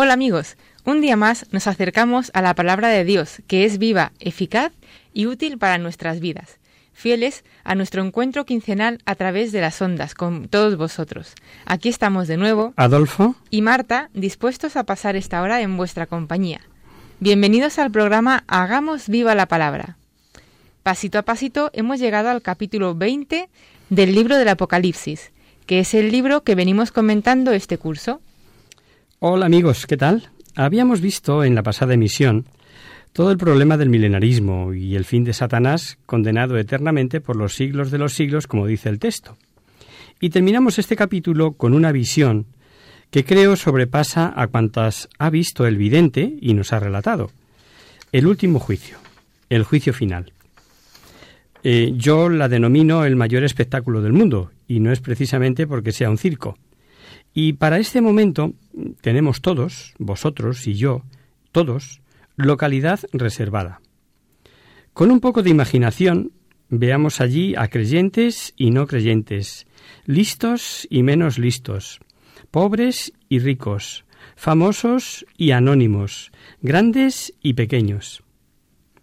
Hola amigos, un día más nos acercamos a la palabra de Dios, que es viva, eficaz y útil para nuestras vidas, fieles a nuestro encuentro quincenal a través de las ondas con todos vosotros. Aquí estamos de nuevo, Adolfo, y Marta, dispuestos a pasar esta hora en vuestra compañía. Bienvenidos al programa Hagamos viva la palabra. Pasito a pasito hemos llegado al capítulo 20 del libro del Apocalipsis, que es el libro que venimos comentando este curso. Hola amigos, ¿qué tal? Habíamos visto en la pasada emisión todo el problema del milenarismo y el fin de Satanás condenado eternamente por los siglos de los siglos, como dice el texto. Y terminamos este capítulo con una visión que creo sobrepasa a cuantas ha visto el vidente y nos ha relatado. El último juicio, el juicio final. Eh, yo la denomino el mayor espectáculo del mundo, y no es precisamente porque sea un circo. Y para este momento tenemos todos, vosotros y yo, todos, localidad reservada. Con un poco de imaginación, veamos allí a creyentes y no creyentes, listos y menos listos, pobres y ricos, famosos y anónimos, grandes y pequeños.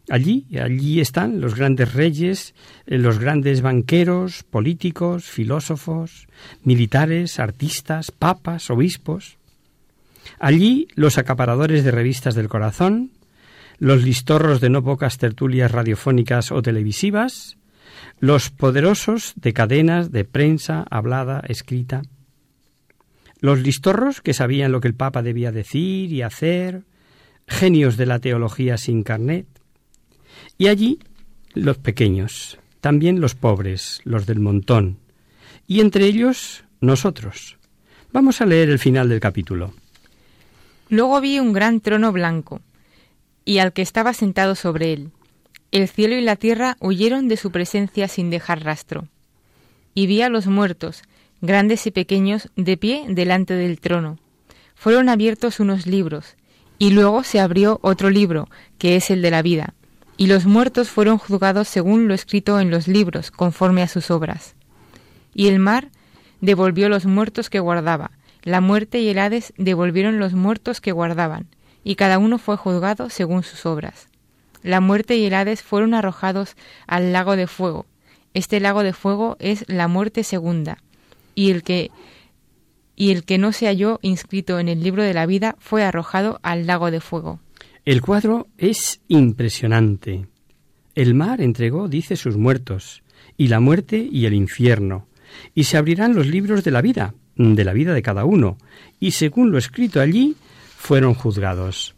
Allí, allí están los grandes reyes, eh, los grandes banqueros, políticos, filósofos, militares, artistas, papas, obispos. Allí los acaparadores de revistas del corazón, los listorros de no pocas tertulias radiofónicas o televisivas, los poderosos de cadenas de prensa hablada, escrita, los listorros que sabían lo que el Papa debía decir y hacer, genios de la teología sin carnet, y allí los pequeños, también los pobres, los del montón, y entre ellos nosotros. Vamos a leer el final del capítulo. Luego vi un gran trono blanco, y al que estaba sentado sobre él. El cielo y la tierra huyeron de su presencia sin dejar rastro. Y vi a los muertos, grandes y pequeños, de pie delante del trono. Fueron abiertos unos libros, y luego se abrió otro libro, que es el de la vida, y los muertos fueron juzgados según lo escrito en los libros, conforme a sus obras. Y el mar devolvió los muertos que guardaba, la muerte y el Hades devolvieron los muertos que guardaban, y cada uno fue juzgado según sus obras. La muerte y el Hades fueron arrojados al lago de fuego. Este lago de fuego es la muerte segunda, y el que y el que no se halló inscrito en el libro de la vida fue arrojado al lago de fuego. El cuadro es impresionante. El mar entregó, dice, sus muertos, y la muerte y el infierno, y se abrirán los libros de la vida, de la vida de cada uno, y según lo escrito allí, fueron juzgados.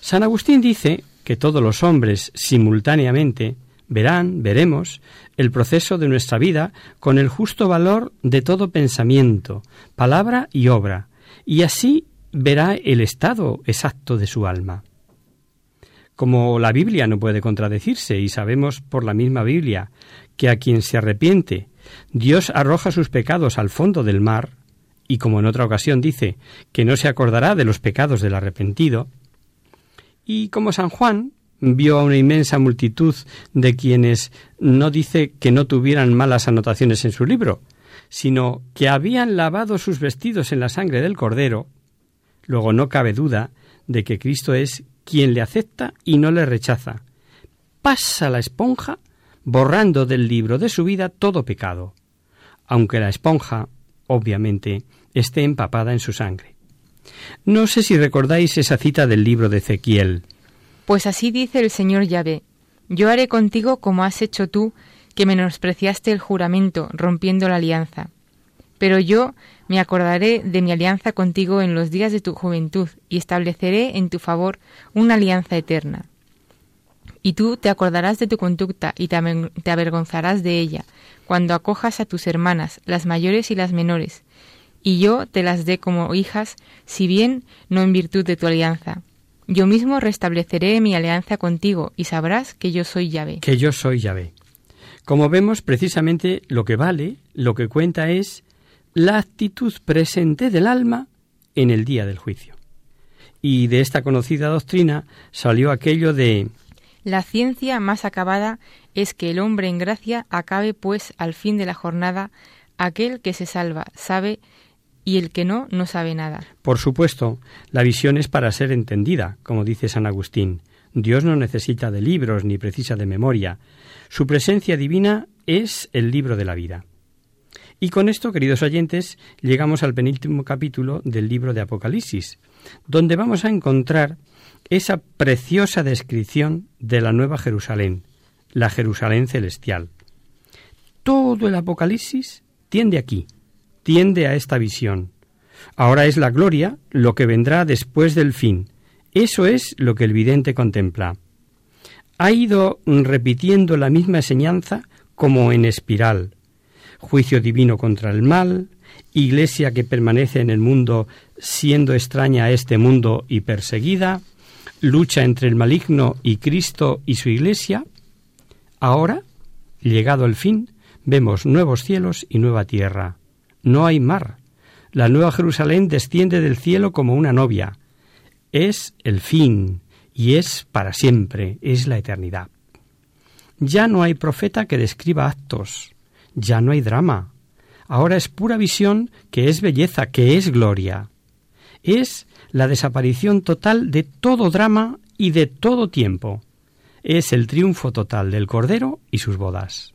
San Agustín dice que todos los hombres simultáneamente verán, veremos, el proceso de nuestra vida con el justo valor de todo pensamiento, palabra y obra, y así verá el estado exacto de su alma. Como la Biblia no puede contradecirse y sabemos por la misma Biblia que a quien se arrepiente Dios arroja sus pecados al fondo del mar, y como en otra ocasión dice que no se acordará de los pecados del arrepentido, y como San Juan vio a una inmensa multitud de quienes no dice que no tuvieran malas anotaciones en su libro, sino que habían lavado sus vestidos en la sangre del Cordero, luego no cabe duda de que Cristo es quien le acepta y no le rechaza. Pasa la esponja borrando del libro de su vida todo pecado, aunque la esponja, obviamente, esté empapada en su sangre. No sé si recordáis esa cita del libro de Ezequiel. Pues así dice el Señor Yahvé, yo haré contigo como has hecho tú, que menospreciaste el juramento, rompiendo la alianza. Pero yo me acordaré de mi alianza contigo en los días de tu juventud, y estableceré en tu favor una alianza eterna. Y tú te acordarás de tu conducta y te avergonzarás de ella, cuando acojas a tus hermanas, las mayores y las menores, y yo te las dé como hijas, si bien no en virtud de tu alianza. Yo mismo restableceré mi alianza contigo, y sabrás que yo soy Yahvé. Que yo soy Yahvé. Como vemos, precisamente lo que vale, lo que cuenta es la actitud presente del alma en el día del juicio. Y de esta conocida doctrina salió aquello de la ciencia más acabada es que el hombre en gracia acabe pues al fin de la jornada aquel que se salva, sabe y el que no, no sabe nada. Por supuesto, la visión es para ser entendida, como dice San Agustín. Dios no necesita de libros ni precisa de memoria. Su presencia divina es el libro de la vida. Y con esto, queridos oyentes, llegamos al penúltimo capítulo del libro de Apocalipsis, donde vamos a encontrar esa preciosa descripción de la Nueva Jerusalén, la Jerusalén celestial. Todo el Apocalipsis tiende aquí, tiende a esta visión. Ahora es la gloria lo que vendrá después del fin. Eso es lo que el vidente contempla. Ha ido repitiendo la misma enseñanza como en espiral. Juicio divino contra el mal, iglesia que permanece en el mundo siendo extraña a este mundo y perseguida, lucha entre el maligno y Cristo y su Iglesia, ahora, llegado el fin, vemos nuevos cielos y nueva tierra. No hay mar. La nueva Jerusalén desciende del cielo como una novia. Es el fin y es para siempre, es la eternidad. Ya no hay profeta que describa actos, ya no hay drama. Ahora es pura visión que es belleza, que es gloria. Es la desaparición total de todo drama y de todo tiempo. Es el triunfo total del Cordero y sus bodas.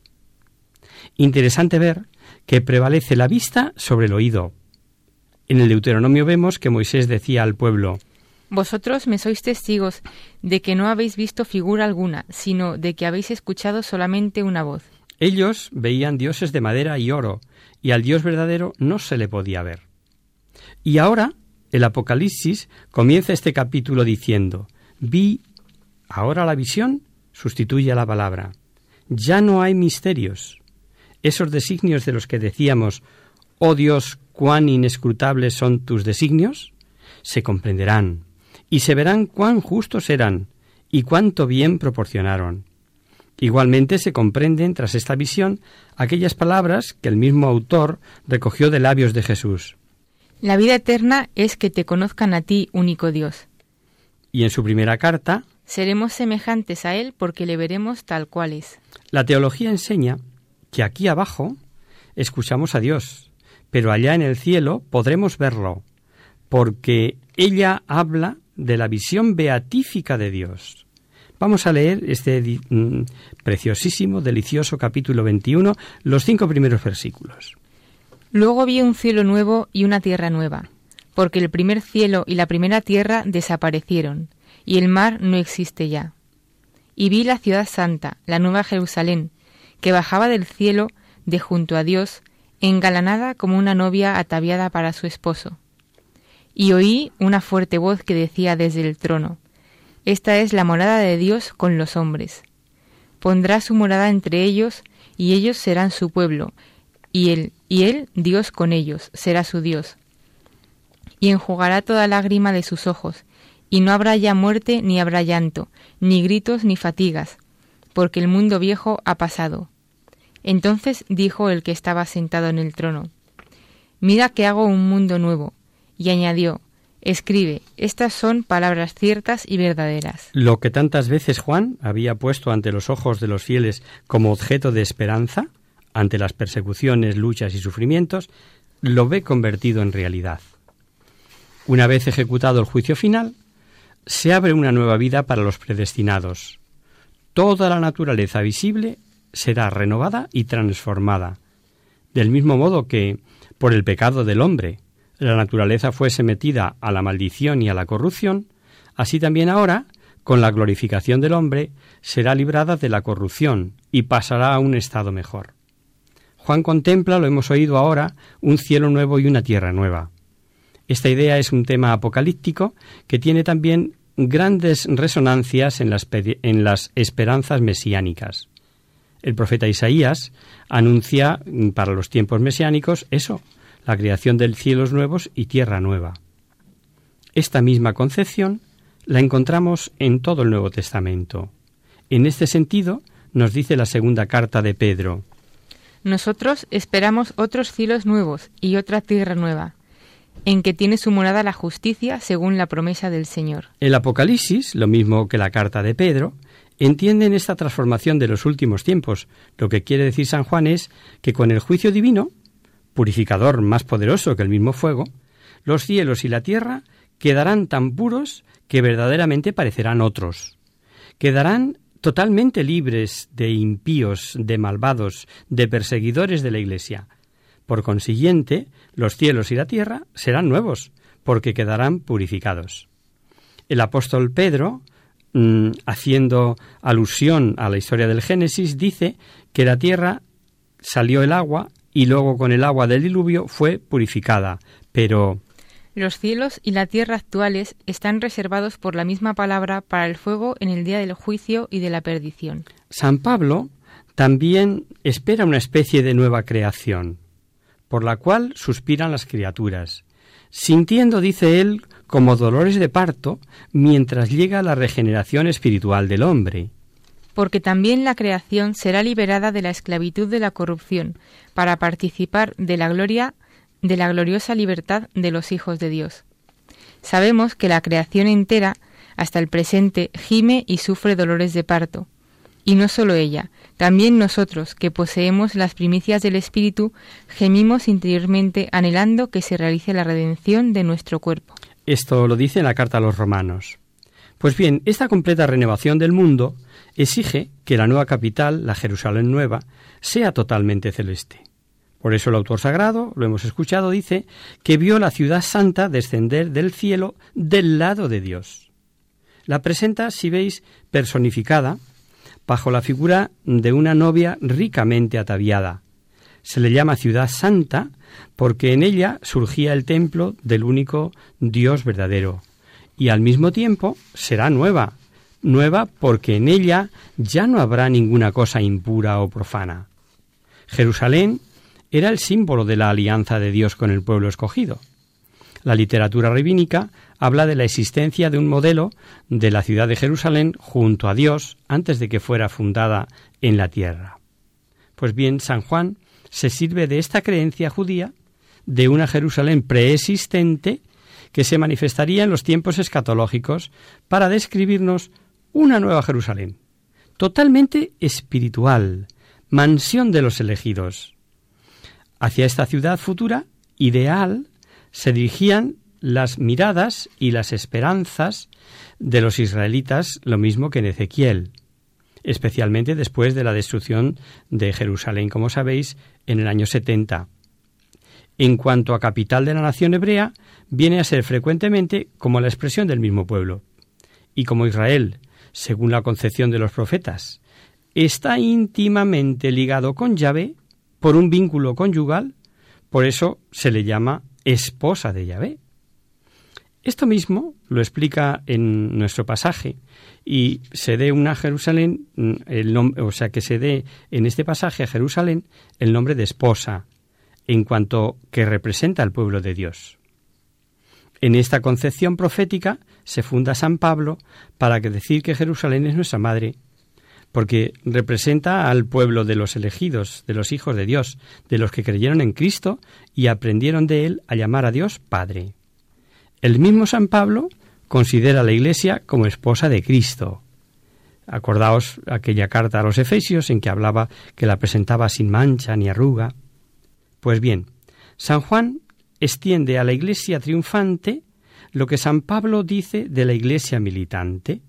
Interesante ver que prevalece la vista sobre el oído. En el Deuteronomio vemos que Moisés decía al pueblo Vosotros me sois testigos de que no habéis visto figura alguna, sino de que habéis escuchado solamente una voz. Ellos veían dioses de madera y oro, y al Dios verdadero no se le podía ver. Y ahora el Apocalipsis comienza este capítulo diciendo, vi, ahora la visión sustituye a la palabra. Ya no hay misterios. Esos designios de los que decíamos, oh Dios, cuán inescrutables son tus designios, se comprenderán y se verán cuán justos eran y cuánto bien proporcionaron. Igualmente se comprenden tras esta visión aquellas palabras que el mismo autor recogió de labios de Jesús. La vida eterna es que te conozcan a ti, único Dios. Y en su primera carta, seremos semejantes a Él porque le veremos tal cual es. La teología enseña que aquí abajo escuchamos a Dios, pero allá en el cielo podremos verlo, porque ella habla de la visión beatífica de Dios. Vamos a leer este mm, preciosísimo, delicioso capítulo 21, los cinco primeros versículos. Luego vi un cielo nuevo y una tierra nueva, porque el primer cielo y la primera tierra desaparecieron, y el mar no existe ya. Y vi la ciudad santa, la nueva Jerusalén, que bajaba del cielo de junto a Dios, engalanada como una novia ataviada para su esposo. Y oí una fuerte voz que decía desde el trono, Esta es la morada de Dios con los hombres. Pondrá su morada entre ellos, y ellos serán su pueblo, y él, y él Dios con ellos, será su Dios. Y enjugará toda lágrima de sus ojos, y no habrá ya muerte, ni habrá llanto, ni gritos, ni fatigas, porque el mundo viejo ha pasado. Entonces dijo el que estaba sentado en el trono, Mira que hago un mundo nuevo, y añadió, Escribe, estas son palabras ciertas y verdaderas. Lo que tantas veces Juan había puesto ante los ojos de los fieles como objeto de esperanza, ante las persecuciones, luchas y sufrimientos, lo ve convertido en realidad. Una vez ejecutado el juicio final, se abre una nueva vida para los predestinados. Toda la naturaleza visible será renovada y transformada, del mismo modo que, por el pecado del hombre, la naturaleza fue sometida a la maldición y a la corrupción, así también ahora, con la glorificación del hombre, será librada de la corrupción y pasará a un estado mejor. Juan contempla, lo hemos oído ahora, un cielo nuevo y una tierra nueva. Esta idea es un tema apocalíptico que tiene también grandes resonancias en las, en las esperanzas mesiánicas. El profeta Isaías anuncia para los tiempos mesiánicos eso, la creación de cielos nuevos y tierra nueva. Esta misma concepción la encontramos en todo el Nuevo Testamento. En este sentido, nos dice la segunda carta de Pedro. Nosotros esperamos otros cielos nuevos y otra tierra nueva, en que tiene su morada la justicia según la promesa del Señor. El Apocalipsis, lo mismo que la carta de Pedro, entienden esta transformación de los últimos tiempos. Lo que quiere decir San Juan es que con el juicio divino purificador más poderoso que el mismo fuego, los cielos y la tierra quedarán tan puros que verdaderamente parecerán otros. Quedarán totalmente libres de impíos, de malvados, de perseguidores de la Iglesia. Por consiguiente, los cielos y la tierra serán nuevos, porque quedarán purificados. El apóstol Pedro, mm, haciendo alusión a la historia del Génesis, dice que la tierra salió el agua y luego con el agua del diluvio fue purificada. Pero los cielos y la tierra actuales están reservados por la misma palabra para el fuego en el día del juicio y de la perdición. San Pablo también espera una especie de nueva creación, por la cual suspiran las criaturas, sintiendo, dice él, como dolores de parto mientras llega la regeneración espiritual del hombre porque también la creación será liberada de la esclavitud de la corrupción, para participar de la gloria de la gloriosa libertad de los hijos de Dios. Sabemos que la creación entera, hasta el presente, gime y sufre dolores de parto. Y no solo ella, también nosotros, que poseemos las primicias del Espíritu, gemimos interiormente anhelando que se realice la redención de nuestro cuerpo. Esto lo dice en la carta a los romanos. Pues bien, esta completa renovación del mundo exige que la nueva capital, la Jerusalén nueva, sea totalmente celeste. Por eso el autor sagrado, lo hemos escuchado, dice que vio la ciudad santa descender del cielo del lado de Dios. La presenta, si veis, personificada bajo la figura de una novia ricamente ataviada. Se le llama ciudad santa porque en ella surgía el templo del único Dios verdadero, y al mismo tiempo será nueva, nueva porque en ella ya no habrá ninguna cosa impura o profana. Jerusalén era el símbolo de la alianza de Dios con el pueblo escogido. La literatura rabínica habla de la existencia de un modelo de la ciudad de Jerusalén junto a Dios antes de que fuera fundada en la tierra. Pues bien, San Juan se sirve de esta creencia judía de una Jerusalén preexistente que se manifestaría en los tiempos escatológicos para describirnos una nueva Jerusalén, totalmente espiritual, mansión de los elegidos. Hacia esta ciudad futura, ideal, se dirigían las miradas y las esperanzas de los israelitas, lo mismo que en Ezequiel, especialmente después de la destrucción de Jerusalén, como sabéis, en el año 70. En cuanto a capital de la nación hebrea, viene a ser frecuentemente como la expresión del mismo pueblo. Y como Israel según la concepción de los profetas, está íntimamente ligado con Yahvé por un vínculo conyugal, por eso se le llama esposa de Yahvé. Esto mismo lo explica en nuestro pasaje y se dé una Jerusalén, el o sea que se dé en este pasaje a Jerusalén el nombre de esposa, en cuanto que representa al pueblo de Dios. En esta concepción profética se funda San Pablo para que decir que Jerusalén es nuestra madre, porque representa al pueblo de los elegidos, de los hijos de Dios, de los que creyeron en Cristo y aprendieron de él a llamar a Dios Padre. El mismo San Pablo considera a la Iglesia como esposa de Cristo. Acordaos aquella carta a los Efesios en que hablaba que la presentaba sin mancha ni arruga. Pues bien, San Juan extiende a la Iglesia triunfante lo que San Pablo dice de la Iglesia militante.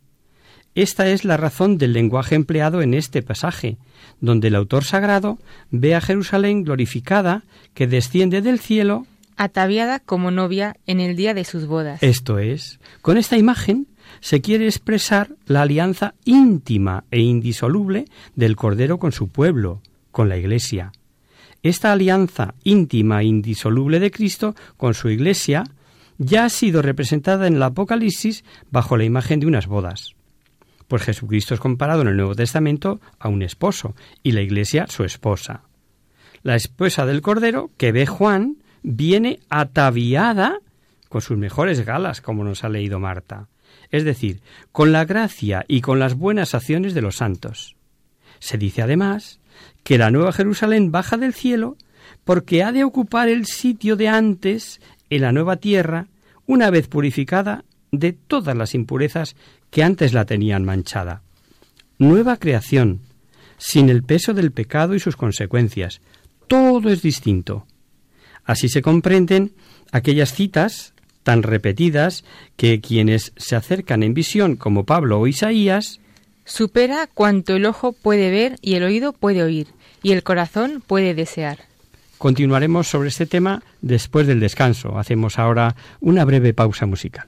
Esta es la razón del lenguaje empleado en este pasaje, donde el autor sagrado ve a Jerusalén glorificada que desciende del cielo ataviada como novia en el día de sus bodas. Esto es, con esta imagen se quiere expresar la alianza íntima e indisoluble del Cordero con su pueblo, con la Iglesia. Esta alianza íntima e indisoluble de Cristo con su Iglesia ya ha sido representada en el Apocalipsis bajo la imagen de unas bodas. Pues Jesucristo es comparado en el Nuevo Testamento a un esposo y la Iglesia su esposa. La esposa del Cordero, que ve Juan, viene ataviada con sus mejores galas, como nos ha leído Marta, es decir, con la gracia y con las buenas acciones de los santos. Se dice además que la Nueva Jerusalén baja del cielo porque ha de ocupar el sitio de antes en la nueva tierra, una vez purificada de todas las impurezas que antes la tenían manchada. Nueva creación, sin el peso del pecado y sus consecuencias. Todo es distinto. Así se comprenden aquellas citas tan repetidas que quienes se acercan en visión como Pablo o Isaías supera cuanto el ojo puede ver y el oído puede oír y el corazón puede desear. Continuaremos sobre este tema después del descanso. Hacemos ahora una breve pausa musical.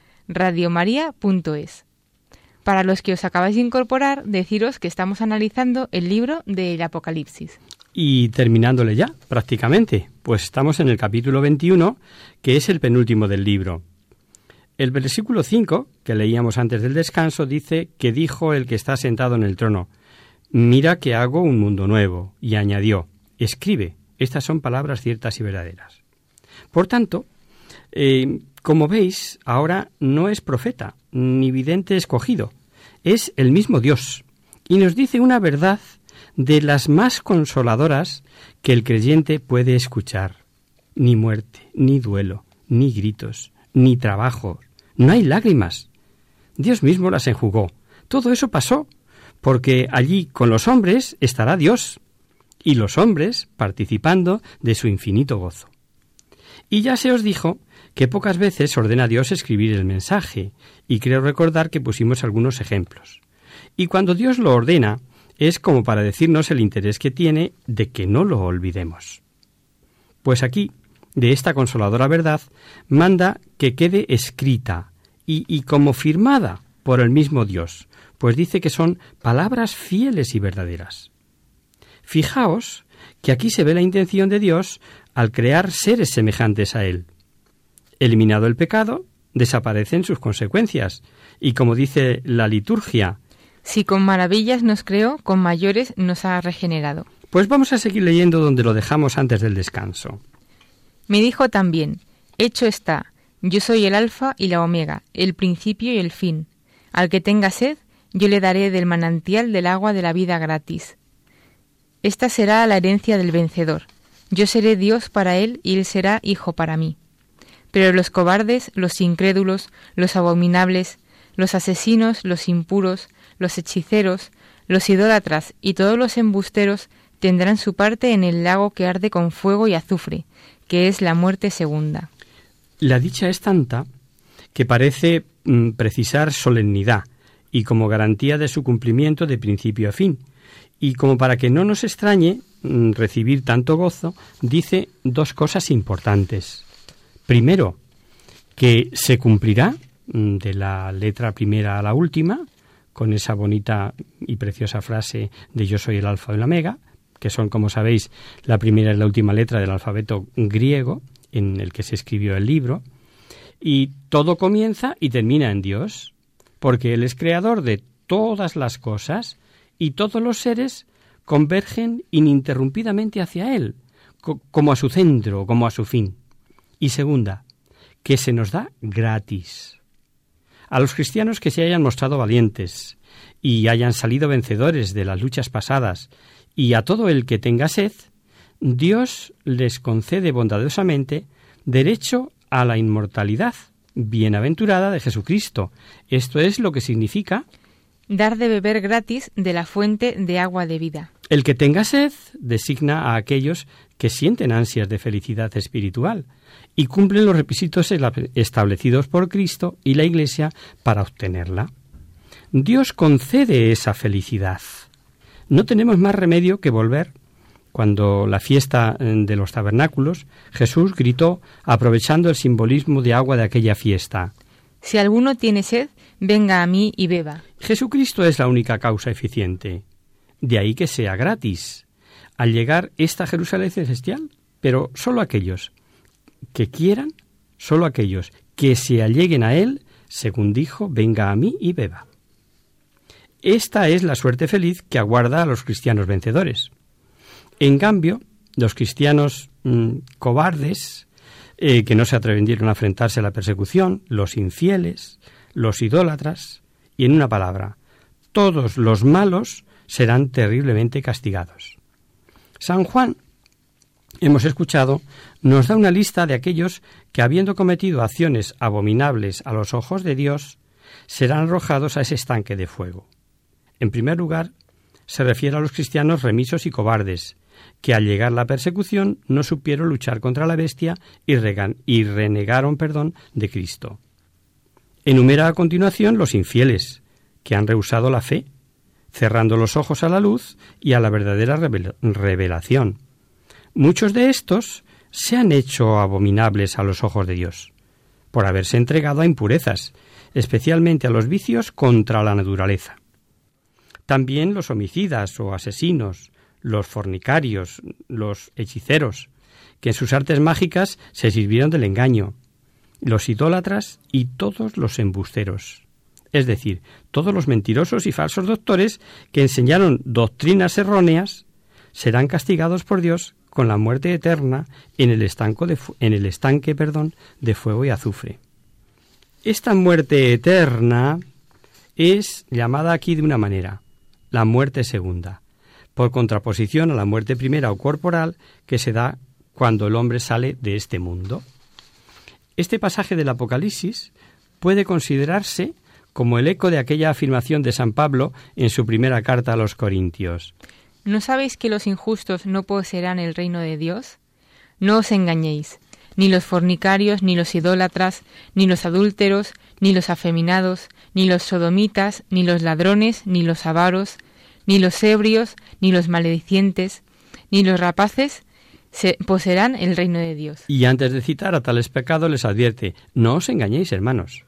radiomaria.es. Para los que os acabáis de incorporar, deciros que estamos analizando el libro del Apocalipsis. Y terminándole ya, prácticamente, pues estamos en el capítulo 21, que es el penúltimo del libro. El versículo 5, que leíamos antes del descanso, dice que dijo el que está sentado en el trono, Mira que hago un mundo nuevo, y añadió, Escribe, estas son palabras ciertas y verdaderas. Por tanto, eh, como veis, ahora no es profeta, ni vidente escogido, es el mismo Dios, y nos dice una verdad de las más consoladoras que el creyente puede escuchar. Ni muerte, ni duelo, ni gritos, ni trabajo, no hay lágrimas. Dios mismo las enjugó. Todo eso pasó, porque allí con los hombres estará Dios, y los hombres participando de su infinito gozo. Y ya se os dijo que pocas veces ordena Dios escribir el mensaje, y creo recordar que pusimos algunos ejemplos. Y cuando Dios lo ordena, es como para decirnos el interés que tiene de que no lo olvidemos. Pues aquí, de esta consoladora verdad, manda que quede escrita y, y como firmada por el mismo Dios, pues dice que son palabras fieles y verdaderas. Fijaos que aquí se ve la intención de Dios al crear seres semejantes a Él. Eliminado el pecado, desaparecen sus consecuencias, y como dice la liturgia, si con maravillas nos creó, con mayores nos ha regenerado. Pues vamos a seguir leyendo donde lo dejamos antes del descanso. Me dijo también, hecho está, yo soy el alfa y la omega, el principio y el fin. Al que tenga sed, yo le daré del manantial del agua de la vida gratis. Esta será la herencia del vencedor. Yo seré Dios para él y él será hijo para mí. Pero los cobardes, los incrédulos, los abominables, los asesinos, los impuros, los hechiceros, los idólatras y todos los embusteros tendrán su parte en el lago que arde con fuego y azufre, que es la muerte segunda. La dicha es tanta que parece mm, precisar solemnidad y como garantía de su cumplimiento de principio a fin. Y como para que no nos extrañe recibir tanto gozo, dice dos cosas importantes. Primero, que se cumplirá mm, de la letra primera a la última, con esa bonita y preciosa frase de yo soy el alfa y la omega, que son, como sabéis, la primera y la última letra del alfabeto griego en el que se escribió el libro, y todo comienza y termina en Dios, porque Él es creador de todas las cosas y todos los seres convergen ininterrumpidamente hacia Él, como a su centro, como a su fin. Y segunda, que se nos da gratis. A los cristianos que se hayan mostrado valientes y hayan salido vencedores de las luchas pasadas, y a todo el que tenga sed, Dios les concede bondadosamente derecho a la inmortalidad bienaventurada de Jesucristo. Esto es lo que significa dar de beber gratis de la fuente de agua de vida. El que tenga sed designa a aquellos que sienten ansias de felicidad espiritual y cumplen los requisitos establecidos por Cristo y la Iglesia para obtenerla. Dios concede esa felicidad. No tenemos más remedio que volver. Cuando la fiesta eh, de los tabernáculos, Jesús gritó, aprovechando el simbolismo de agua de aquella fiesta. Si alguno tiene sed, venga a mí y beba. Jesucristo es la única causa eficiente. De ahí que sea gratis. Al llegar esta Jerusalén celestial, pero solo aquellos que quieran, solo aquellos que se alleguen a Él, según dijo, venga a mí y beba. Esta es la suerte feliz que aguarda a los cristianos vencedores. En cambio, los cristianos mm, cobardes, eh, que no se atrevieron a enfrentarse a la persecución, los infieles, los idólatras, y en una palabra, todos los malos serán terriblemente castigados. San Juan, hemos escuchado, nos da una lista de aquellos que, habiendo cometido acciones abominables a los ojos de Dios, serán arrojados a ese estanque de fuego. En primer lugar, se refiere a los cristianos remisos y cobardes, que al llegar la persecución no supieron luchar contra la bestia y, y renegaron perdón de Cristo. Enumera a continuación los infieles, que han rehusado la fe, cerrando los ojos a la luz y a la verdadera revelación. Muchos de estos se han hecho abominables a los ojos de Dios, por haberse entregado a impurezas, especialmente a los vicios contra la naturaleza. También los homicidas o asesinos, los fornicarios, los hechiceros, que en sus artes mágicas se sirvieron del engaño, los idólatras y todos los embusteros, es decir, todos los mentirosos y falsos doctores que enseñaron doctrinas erróneas, serán castigados por Dios con la muerte eterna en el, estanco de, en el estanque perdón, de fuego y azufre. Esta muerte eterna es llamada aquí de una manera, la muerte segunda, por contraposición a la muerte primera o corporal que se da cuando el hombre sale de este mundo. Este pasaje del Apocalipsis puede considerarse como el eco de aquella afirmación de San Pablo en su primera carta a los Corintios. ¿No sabéis que los injustos no poseerán el reino de Dios? No os engañéis, ni los fornicarios, ni los idólatras, ni los adúlteros, ni los afeminados, ni los sodomitas, ni los ladrones, ni los avaros, ni los ebrios, ni los maledicientes, ni los rapaces se poseerán el reino de Dios. Y antes de citar a tales pecados les advierte, no os engañéis, hermanos,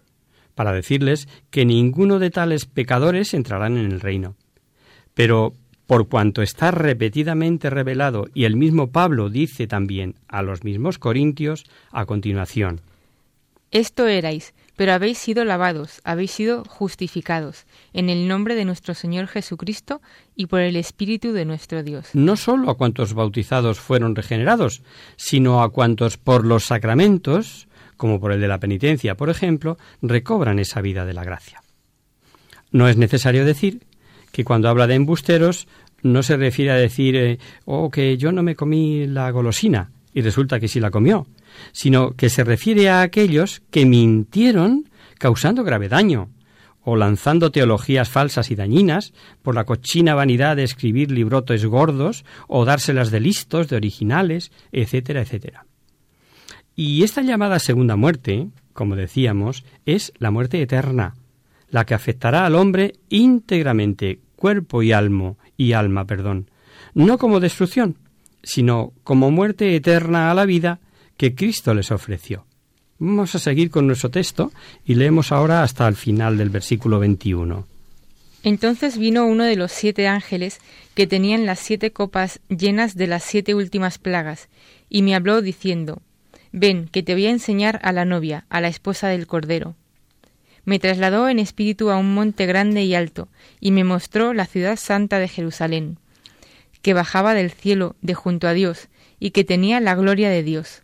para decirles que ninguno de tales pecadores entrarán en el reino. Pero por cuanto está repetidamente revelado y el mismo Pablo dice también a los mismos corintios a continuación. Esto erais, pero habéis sido lavados, habéis sido justificados, en el nombre de nuestro Señor Jesucristo y por el Espíritu de nuestro Dios. No sólo a cuantos bautizados fueron regenerados, sino a cuantos por los sacramentos, como por el de la penitencia, por ejemplo, recobran esa vida de la gracia. No es necesario decir que cuando habla de embusteros no se refiere a decir, eh, oh, que yo no me comí la golosina y resulta que sí la comió, sino que se refiere a aquellos que mintieron causando grave daño o lanzando teologías falsas y dañinas por la cochina vanidad de escribir librotes gordos o dárselas de listos, de originales, etcétera, etcétera. Y esta llamada segunda muerte, como decíamos, es la muerte eterna, la que afectará al hombre íntegramente, cuerpo y alma, y alma, perdón, no como destrucción, sino como muerte eterna a la vida que Cristo les ofreció. Vamos a seguir con nuestro texto y leemos ahora hasta el final del versículo 21. Entonces vino uno de los siete ángeles que tenían las siete copas llenas de las siete últimas plagas, y me habló diciendo, Ven, que te voy a enseñar a la novia, a la esposa del Cordero. Me trasladó en espíritu a un monte grande y alto, y me mostró la ciudad santa de Jerusalén, que bajaba del cielo de junto a Dios, y que tenía la gloria de Dios.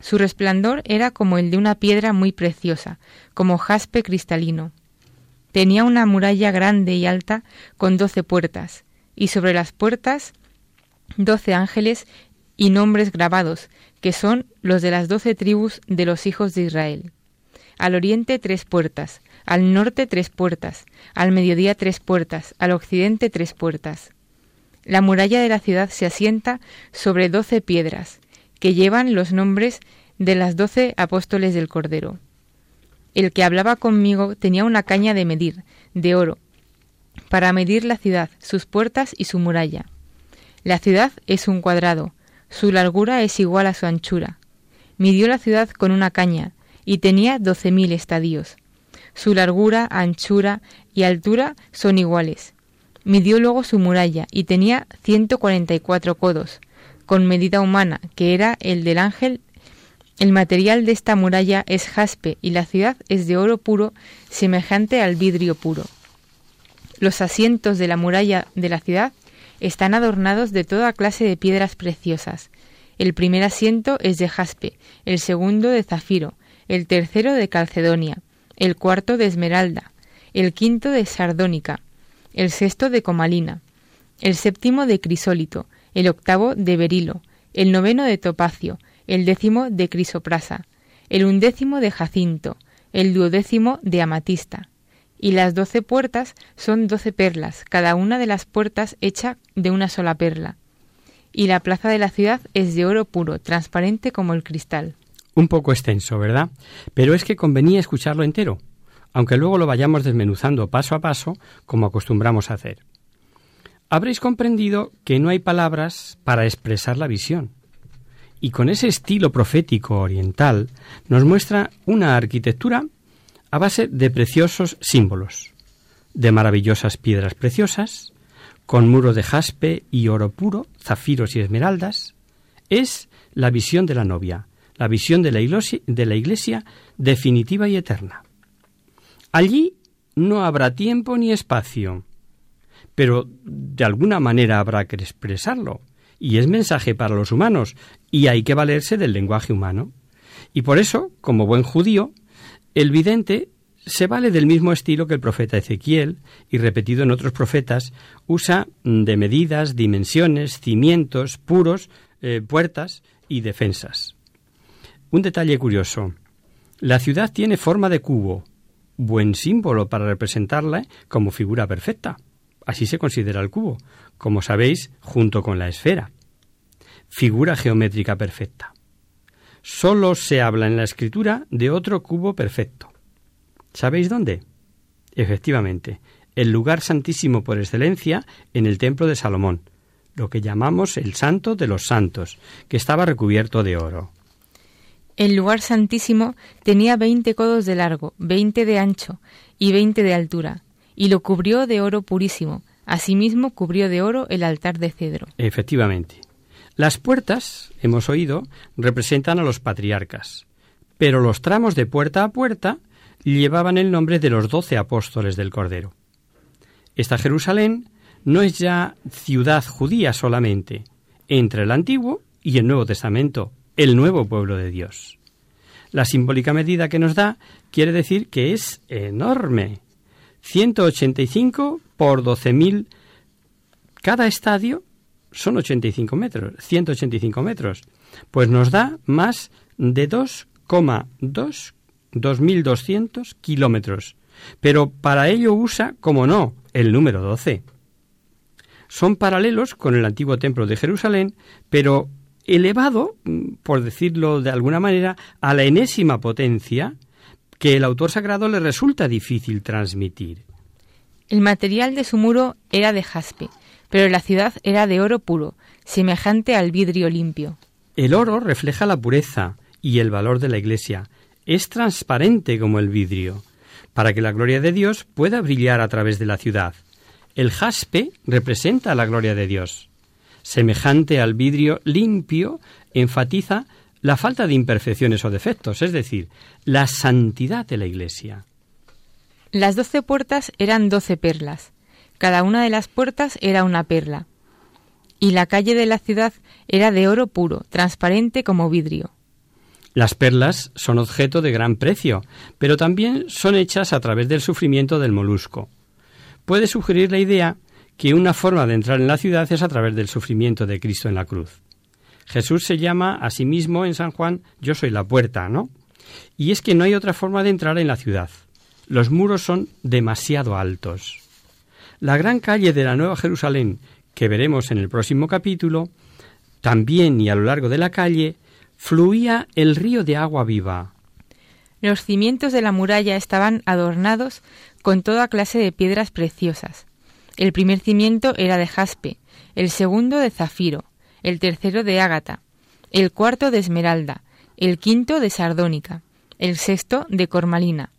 Su resplandor era como el de una piedra muy preciosa, como jaspe cristalino. Tenía una muralla grande y alta con doce puertas, y sobre las puertas doce ángeles y nombres grabados, que son los de las doce tribus de los hijos de Israel al oriente tres puertas, al norte tres puertas, al mediodía tres puertas, al occidente tres puertas. La muralla de la ciudad se asienta sobre doce piedras, que llevan los nombres de las doce apóstoles del Cordero. El que hablaba conmigo tenía una caña de medir, de oro, para medir la ciudad, sus puertas y su muralla. La ciudad es un cuadrado, su largura es igual a su anchura. Midió la ciudad con una caña, y tenía doce mil estadios. Su largura, anchura y altura son iguales. Midió luego su muralla y tenía ciento cuarenta y cuatro codos, con medida humana, que era el del ángel. El material de esta muralla es jaspe y la ciudad es de oro puro, semejante al vidrio puro. Los asientos de la muralla de la ciudad están adornados de toda clase de piedras preciosas. El primer asiento es de jaspe, el segundo de zafiro, el tercero de Calcedonia, el cuarto de Esmeralda, el quinto de Sardónica, el sexto de Comalina, el séptimo de Crisólito, el octavo de Berilo, el noveno de Topacio, el décimo de Crisoprasa, el undécimo de Jacinto, el duodécimo de amatista, y las doce puertas son doce perlas, cada una de las puertas hecha de una sola perla. Y la plaza de la ciudad es de oro puro, transparente como el cristal. Un poco extenso, ¿verdad? Pero es que convenía escucharlo entero, aunque luego lo vayamos desmenuzando paso a paso, como acostumbramos a hacer. Habréis comprendido que no hay palabras para expresar la visión. Y con ese estilo profético oriental nos muestra una arquitectura a base de preciosos símbolos, de maravillosas piedras preciosas, con muro de jaspe y oro puro, zafiros y esmeraldas, es la visión de la novia, la visión de la iglesia, de la iglesia definitiva y eterna. Allí no habrá tiempo ni espacio, pero de alguna manera habrá que expresarlo, y es mensaje para los humanos, y hay que valerse del lenguaje humano. Y por eso, como buen judío, el vidente se vale del mismo estilo que el profeta Ezequiel y repetido en otros profetas, usa de medidas, dimensiones, cimientos, puros, eh, puertas y defensas. Un detalle curioso. La ciudad tiene forma de cubo, buen símbolo para representarla como figura perfecta. Así se considera el cubo, como sabéis, junto con la esfera. Figura geométrica perfecta. Solo se habla en la escritura de otro cubo perfecto. ¿Sabéis dónde? Efectivamente, el lugar santísimo por excelencia en el templo de Salomón, lo que llamamos el santo de los santos, que estaba recubierto de oro. El lugar santísimo tenía veinte codos de largo, veinte de ancho y veinte de altura, y lo cubrió de oro purísimo. Asimismo cubrió de oro el altar de cedro. Efectivamente. Las puertas, hemos oído, representan a los patriarcas, pero los tramos de puerta a puerta llevaban el nombre de los doce apóstoles del Cordero. Esta Jerusalén no es ya ciudad judía solamente, entre el Antiguo y el Nuevo Testamento, el nuevo pueblo de Dios. La simbólica medida que nos da quiere decir que es enorme. 185 por 12.000. Cada estadio son 85 metros, 185 metros. Pues nos da más de 2,2 2.200 kilómetros, pero para ello usa, como no, el número 12. Son paralelos con el antiguo templo de Jerusalén, pero elevado, mm, por decirlo de alguna manera, a la enésima potencia que el autor sagrado le resulta difícil transmitir. El material de su muro era de jaspe, pero la ciudad era de oro puro, semejante al vidrio limpio. El oro refleja la pureza y el valor de la Iglesia, es transparente como el vidrio, para que la gloria de Dios pueda brillar a través de la ciudad. El jaspe representa la gloria de Dios. Semejante al vidrio limpio, enfatiza la falta de imperfecciones o defectos, es decir, la santidad de la Iglesia. Las doce puertas eran doce perlas. Cada una de las puertas era una perla. Y la calle de la ciudad era de oro puro, transparente como vidrio. Las perlas son objeto de gran precio, pero también son hechas a través del sufrimiento del molusco. Puede sugerir la idea que una forma de entrar en la ciudad es a través del sufrimiento de Cristo en la cruz. Jesús se llama a sí mismo en San Juan Yo soy la puerta, ¿no? Y es que no hay otra forma de entrar en la ciudad. Los muros son demasiado altos. La gran calle de la Nueva Jerusalén, que veremos en el próximo capítulo, también y a lo largo de la calle, fluía el río de agua viva. Los cimientos de la muralla estaban adornados con toda clase de piedras preciosas. El primer cimiento era de jaspe, el segundo de zafiro, el tercero de ágata, el cuarto de esmeralda, el quinto de sardónica, el sexto de cormalina,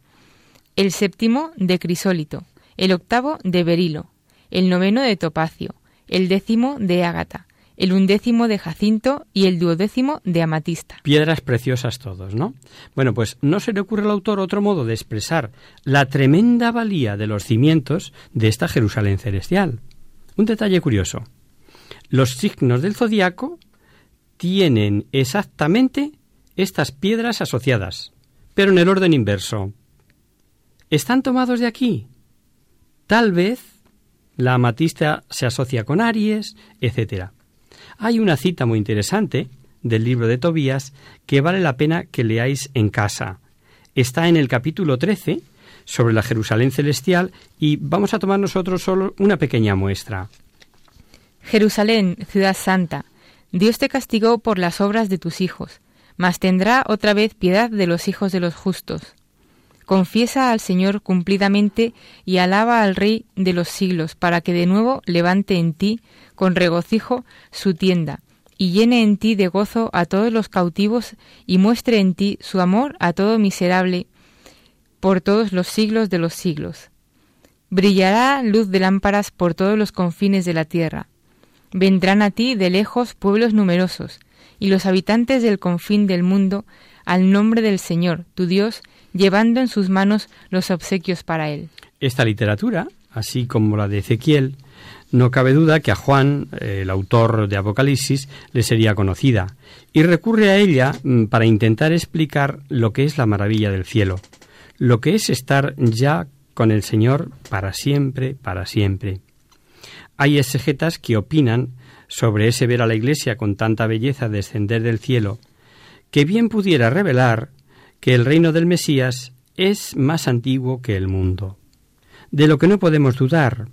el séptimo de crisólito, el octavo de berilo, el noveno de topacio, el décimo de ágata, el undécimo de jacinto y el duodécimo de amatista. Piedras preciosas todos, ¿no? Bueno, pues no se le ocurre al autor otro modo de expresar la tremenda valía de los cimientos de esta Jerusalén celestial. Un detalle curioso. Los signos del zodiaco tienen exactamente estas piedras asociadas, pero en el orden inverso. ¿Están tomados de aquí? Tal vez la amatista se asocia con Aries, etcétera. Hay una cita muy interesante del libro de Tobías que vale la pena que leáis en casa. está en el capítulo 13 sobre la Jerusalén celestial y vamos a tomar nosotros solo una pequeña muestra. Jerusalén, ciudad santa, Dios te castigó por las obras de tus hijos, mas tendrá otra vez piedad de los hijos de los justos. Confiesa al Señor cumplidamente y alaba al Rey de los siglos, para que de nuevo levante en ti con regocijo su tienda, y llene en ti de gozo a todos los cautivos, y muestre en ti su amor a todo miserable, por todos los siglos de los siglos. Brillará luz de lámparas por todos los confines de la tierra. Vendrán a ti de lejos pueblos numerosos, y los habitantes del confín del mundo, al nombre del Señor, tu Dios, llevando en sus manos los obsequios para él. Esta literatura, así como la de Ezequiel, no cabe duda que a Juan, el autor de Apocalipsis, le sería conocida, y recurre a ella mm, para intentar explicar lo que es la maravilla del cielo, lo que es estar ya con el Señor para siempre, para siempre. Hay exegetas que opinan sobre ese ver a la Iglesia con tanta belleza descender del cielo, que bien pudiera revelar que el reino del Mesías es más antiguo que el mundo. De lo que no podemos dudar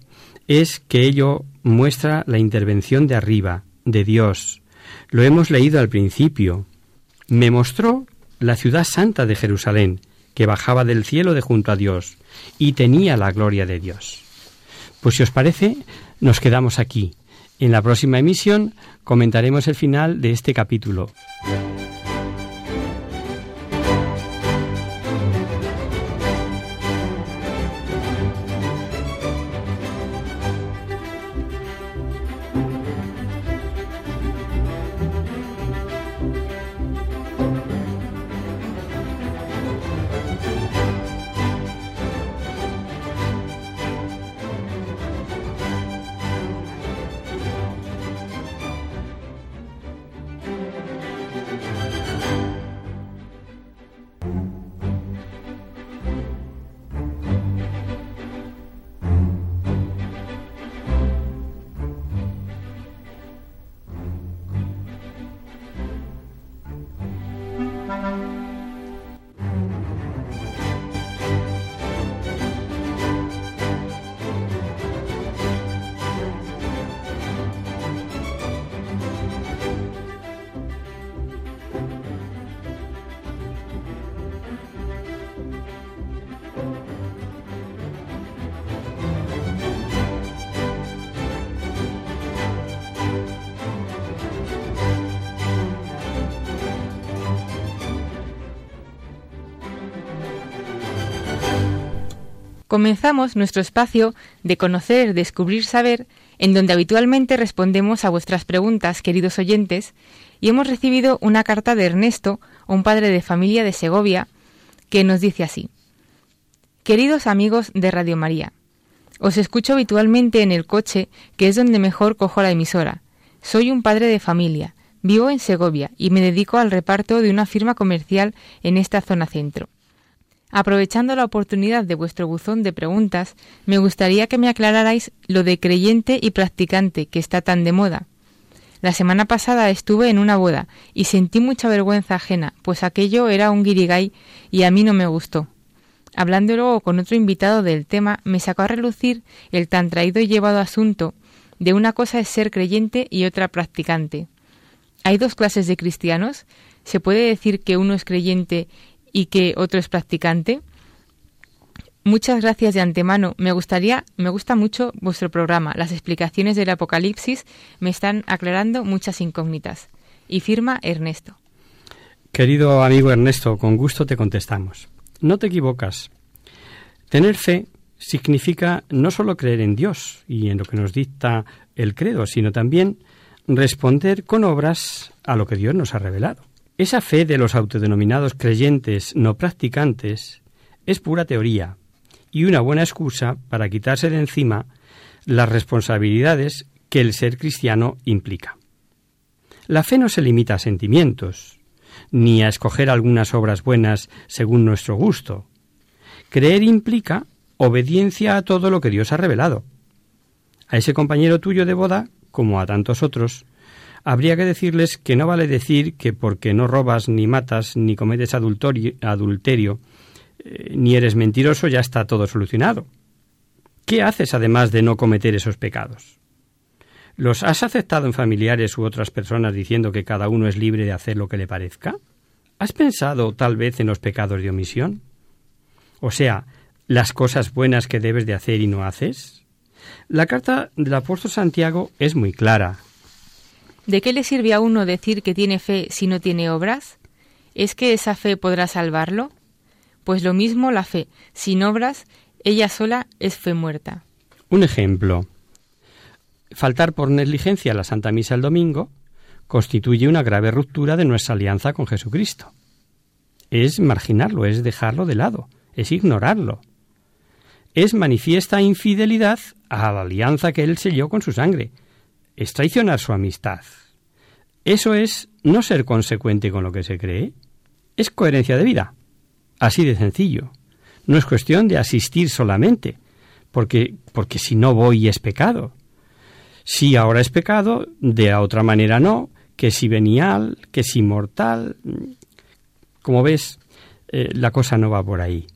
es que ello muestra la intervención de arriba, de Dios. Lo hemos leído al principio. Me mostró la ciudad santa de Jerusalén, que bajaba del cielo de junto a Dios, y tenía la gloria de Dios. Pues si os parece, nos quedamos aquí. En la próxima emisión comentaremos el final de este capítulo. Comenzamos nuestro espacio de conocer, descubrir, saber, en donde habitualmente respondemos a vuestras preguntas, queridos oyentes, y hemos recibido una carta de Ernesto, un padre de familia de Segovia, que nos dice así. Queridos amigos de Radio María, os escucho habitualmente en el coche, que es donde mejor cojo la emisora. Soy un padre de familia, vivo en Segovia y me dedico al reparto de una firma comercial en esta zona centro. Aprovechando la oportunidad de vuestro buzón de preguntas, me gustaría que me aclararais lo de creyente y practicante que está tan de moda. La semana pasada estuve en una boda y sentí mucha vergüenza ajena, pues aquello era un guirigay y a mí no me gustó. Hablando luego con otro invitado del tema, me sacó a relucir el tan traído y llevado asunto de una cosa es ser creyente y otra practicante. ¿Hay dos clases de cristianos? ¿Se puede decir que uno es creyente y que otro es practicante? Muchas gracias de antemano. Me gustaría, me gusta mucho vuestro programa. Las explicaciones del Apocalipsis me están aclarando muchas incógnitas. Y firma Ernesto. Querido amigo Ernesto, con gusto te contestamos. No te equivocas. Tener fe significa no solo creer en Dios y en lo que nos dicta el credo, sino también responder con obras a lo que Dios nos ha revelado. Esa fe de los autodenominados creyentes no practicantes es pura teoría y una buena excusa para quitarse de encima las responsabilidades que el ser cristiano implica. La fe no se limita a sentimientos, ni a escoger algunas obras buenas según nuestro gusto. Creer implica obediencia a todo lo que Dios ha revelado. A ese compañero tuyo de boda, como a tantos otros, habría que decirles que no vale decir que porque no robas ni matas ni cometes adulterio, eh, ni eres mentiroso, ya está todo solucionado. ¿Qué haces además de no cometer esos pecados? ¿Los has aceptado en familiares u otras personas diciendo que cada uno es libre de hacer lo que le parezca? ¿Has pensado tal vez en los pecados de omisión? O sea, las cosas buenas que debes de hacer y no haces. La carta del apóstol Santiago es muy clara. ¿De qué le sirve a uno decir que tiene fe si no tiene obras? ¿Es que esa fe podrá salvarlo? Pues lo mismo la fe, sin obras, ella sola es fe muerta. Un ejemplo. Faltar por negligencia a la Santa Misa el domingo constituye una grave ruptura de nuestra alianza con Jesucristo. Es marginarlo, es dejarlo de lado, es ignorarlo. Es manifiesta infidelidad a la alianza que Él selló con su sangre. Es traicionar su amistad. Eso es no ser consecuente con lo que se cree. Es coherencia de vida. Así de sencillo. No es cuestión de asistir solamente, porque, porque si no voy es pecado. Si ahora es pecado, de otra manera no, que si venial, que si mortal. Como ves, eh, la cosa no va por ahí.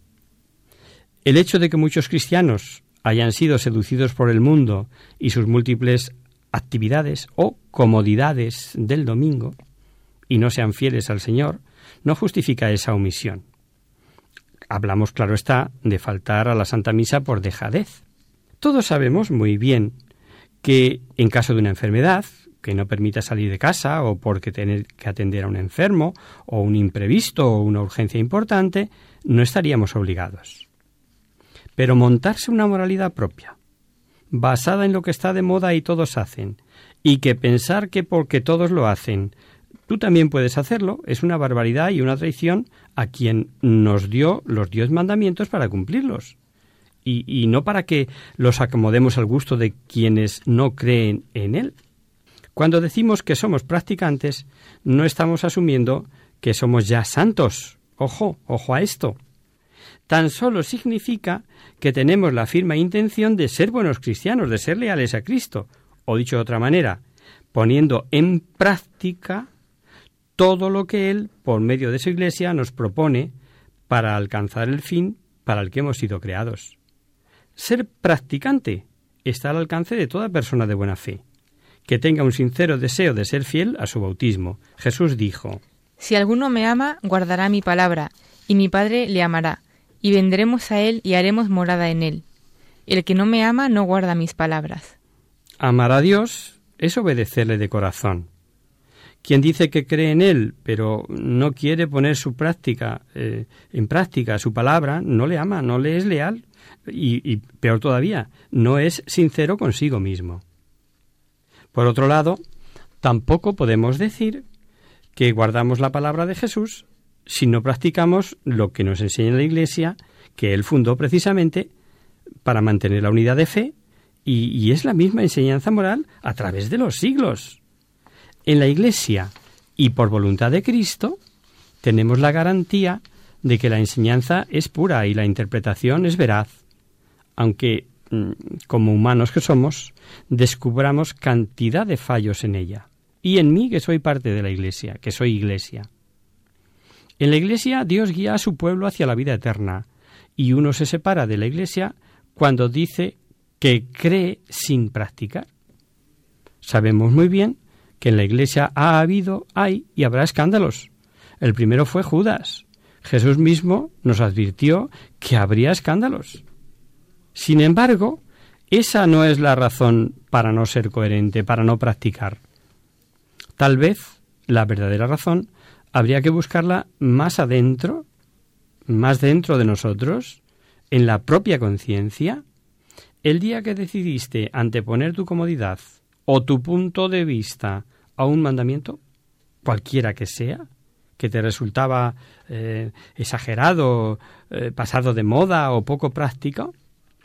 El hecho de que muchos cristianos hayan sido seducidos por el mundo y sus múltiples actividades o comodidades del domingo y no sean fieles al Señor, no justifica esa omisión. Hablamos, claro está, de faltar a la Santa Misa por dejadez. Todos sabemos muy bien que en caso de una enfermedad, que no permita salir de casa o porque tener que atender a un enfermo o un imprevisto o una urgencia importante, no estaríamos obligados. Pero montarse una moralidad propia, basada en lo que está de moda y todos hacen, y que pensar que porque todos lo hacen, tú también puedes hacerlo, es una barbaridad y una traición a quien nos dio los diez mandamientos para cumplirlos. Y, y no para que los acomodemos al gusto de quienes no creen en él. Cuando decimos que somos practicantes, no estamos asumiendo que somos ya santos. Ojo, ojo a esto. Tan solo significa que tenemos la firme intención de ser buenos cristianos, de ser leales a Cristo, o dicho de otra manera, poniendo en práctica todo lo que Él, por medio de su Iglesia, nos propone para alcanzar el fin para el que hemos sido creados. Ser practicante está al alcance de toda persona de buena fe que tenga un sincero deseo de ser fiel a su bautismo. Jesús dijo, Si alguno me ama, guardará mi palabra, y mi Padre le amará, y vendremos a él y haremos morada en él. El que no me ama no guarda mis palabras. Amar a Dios es obedecerle de corazón. Quien dice que cree en Él, pero no quiere poner su práctica eh, en práctica su palabra, no le ama, no le es leal y peor todavía, no es sincero consigo mismo. Por otro lado, tampoco podemos decir que guardamos la palabra de Jesús si no practicamos lo que nos enseña la Iglesia, que Él fundó precisamente para mantener la unidad de fe, y, es la misma enseñanza moral a través de los siglos. En la Iglesia y por voluntad de Cristo tenemos la garantía de que la enseñanza es pura y la interpretación es veraz, aunque Mm, como humanos que somos, descubramos cantidad de fallos en ella. Y en mí, que soy parte de la Iglesia, que soy Iglesia. En la Iglesia Dios guía a su pueblo hacia la vida eterna, y uno se separa de la Iglesia cuando dice que cree sin practicar. Sabemos muy bien que en la Iglesia ha habido, hay y habrá escándalos. El primero fue Judas. Jesús mismo nos advirtió que habría escándalos. Sin embargo, esa no es la razón para no ser coherente, para no practicar. Tal vez la verdadera razón habría que buscarla más adentro, más dentro de nosotros, en la propia conciencia. El día que decidiste anteponer tu comodidad o tu punto de vista a un mandamiento, cualquiera que sea, que te resultaba eh, exagerado, eh, pasado de moda o poco práctico,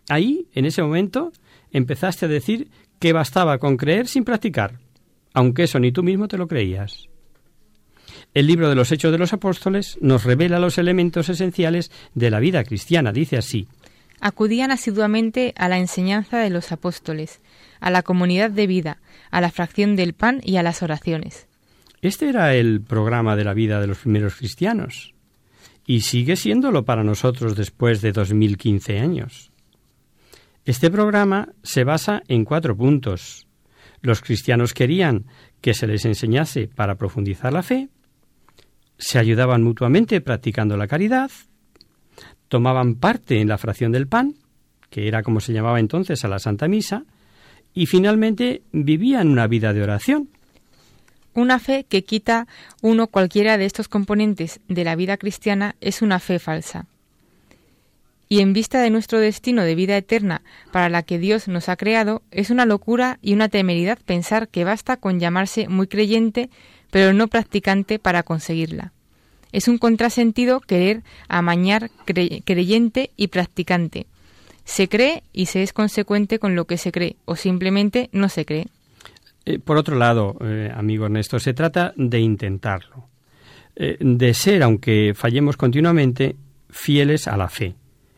Ahí, en ese momento, empezaste a decir que bastaba con creer sin practicar, aunque eso ni tú mismo te lo creías. El libro de los Hechos de los Apóstoles nos revela los elementos esenciales de la vida cristiana. Dice así. Acudían asiduamente a la enseñanza de los apóstoles, a la comunidad de vida, a la fracción del pan y a las oraciones. Este era el programa de la vida de los primeros cristianos. y sigue siéndolo para nosotros después de 2015 años. Este programa se basa en cuatro puntos. Los cristianos querían que se les enseñase para profundizar la fe, se ayudaban mutuamente practicando la caridad, tomaban parte en la fracción del pan, que era como se llamaba entonces a la Santa Misa, y finalmente vivían una vida de oración. Una fe que quita uno cualquiera de estos componentes de la vida cristiana es una fe falsa. Y en vista de nuestro destino de vida eterna para la que Dios nos ha creado, es una locura y una temeridad pensar que basta con llamarse muy creyente, pero no practicante para conseguirla. Es un contrasentido querer amañar creyente y practicante. Se cree y se es consecuente con lo que se cree, o simplemente no se cree. Eh, por otro lado, eh, amigo Ernesto, se trata de intentarlo, eh, de ser, aunque fallemos continuamente, fieles a la fe.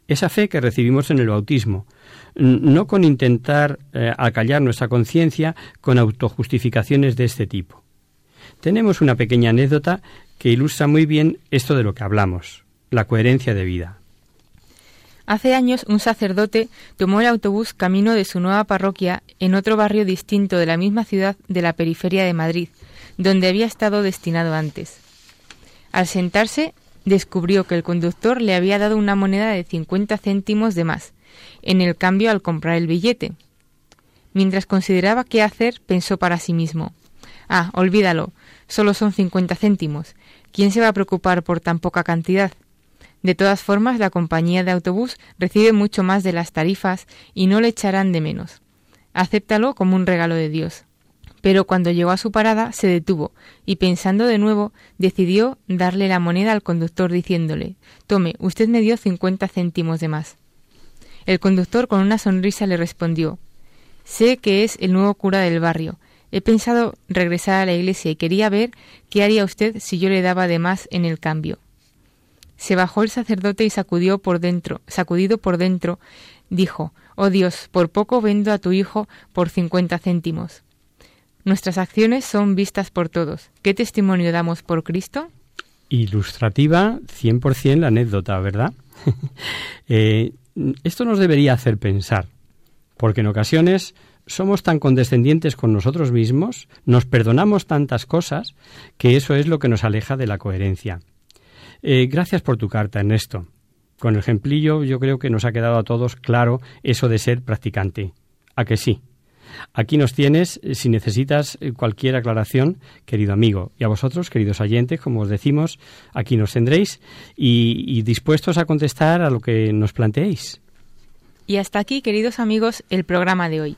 Esa fe que recibimos en el bautismo, no con intentar acallar nuestra conciencia con autojustificaciones de este tipo. Tenemos una pequeña anécdota que ilustra muy bien esto de lo que hablamos, la coherencia de vida. Hace años un sacerdote tomó el autobús camino de su nueva parroquia en otro barrio distinto de la misma ciudad de la periferia de Madrid, donde había estado destinado antes. Al sentarse, descubrió que el conductor le había dado una moneda de 50 céntimos de más, en el cambio al comprar el billete. Mientras consideraba qué hacer, pensó para sí mismo. Ah, olvídalo, solo son 50 céntimos. ¿Quién se va a preocupar por tan poca cantidad? De todas formas, la compañía de autobús recibe mucho más de las tarifas y no le echarán de menos. Acéptalo como un regalo de Dios. Pero cuando llegó a su parada se detuvo y pensando de nuevo decidió darle la moneda al conductor diciéndole Tome, usted me dio cincuenta céntimos de más. El conductor con una sonrisa le respondió Sé que es el nuevo cura del barrio. He pensado regresar a la iglesia y quería ver qué haría usted si yo le daba de más en el cambio. Se bajó el sacerdote y sacudió por dentro, sacudido por dentro, dijo Oh Dios, por poco vendo a tu hijo por cincuenta céntimos. Nuestras acciones son vistas por todos. ¿Qué testimonio damos por Cristo? Ilustrativa 100% la anécdota, ¿verdad? Eh, esto nos debería hacer pensar, porque en ocasiones somos tan condescendientes con nosotros mismos, nos perdonamos tantas cosas, que eso es lo que nos aleja de la coherencia. Eh, gracias por tu carta, Ernesto. Con el ejemplillo yo creo que nos ha quedado a todos claro eso de ser practicante. ¿A que sí? Aquí nos tienes eh, si necesitas eh, cualquier aclaración, querido amigo. Y a vosotros, queridos oyentes, como os decimos, aquí nos tendréis y, y dispuestos a contestar a lo que nos planteéis. Y hasta aquí, queridos amigos, el programa de hoy.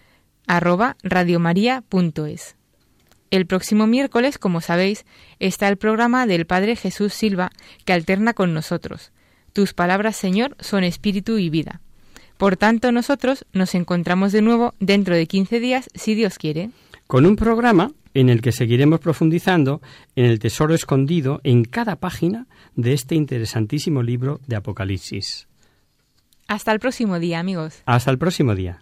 arroba radiomaria.es. El próximo miércoles, como sabéis, está el programa del Padre Jesús Silva que alterna con nosotros. Tus palabras, Señor, son espíritu y vida. Por tanto, nosotros nos encontramos de nuevo dentro de 15 días, si Dios quiere. Con un programa en el que seguiremos profundizando en el tesoro escondido en cada página de este interesantísimo libro de Apocalipsis. Hasta el próximo día, amigos. Hasta el próximo día.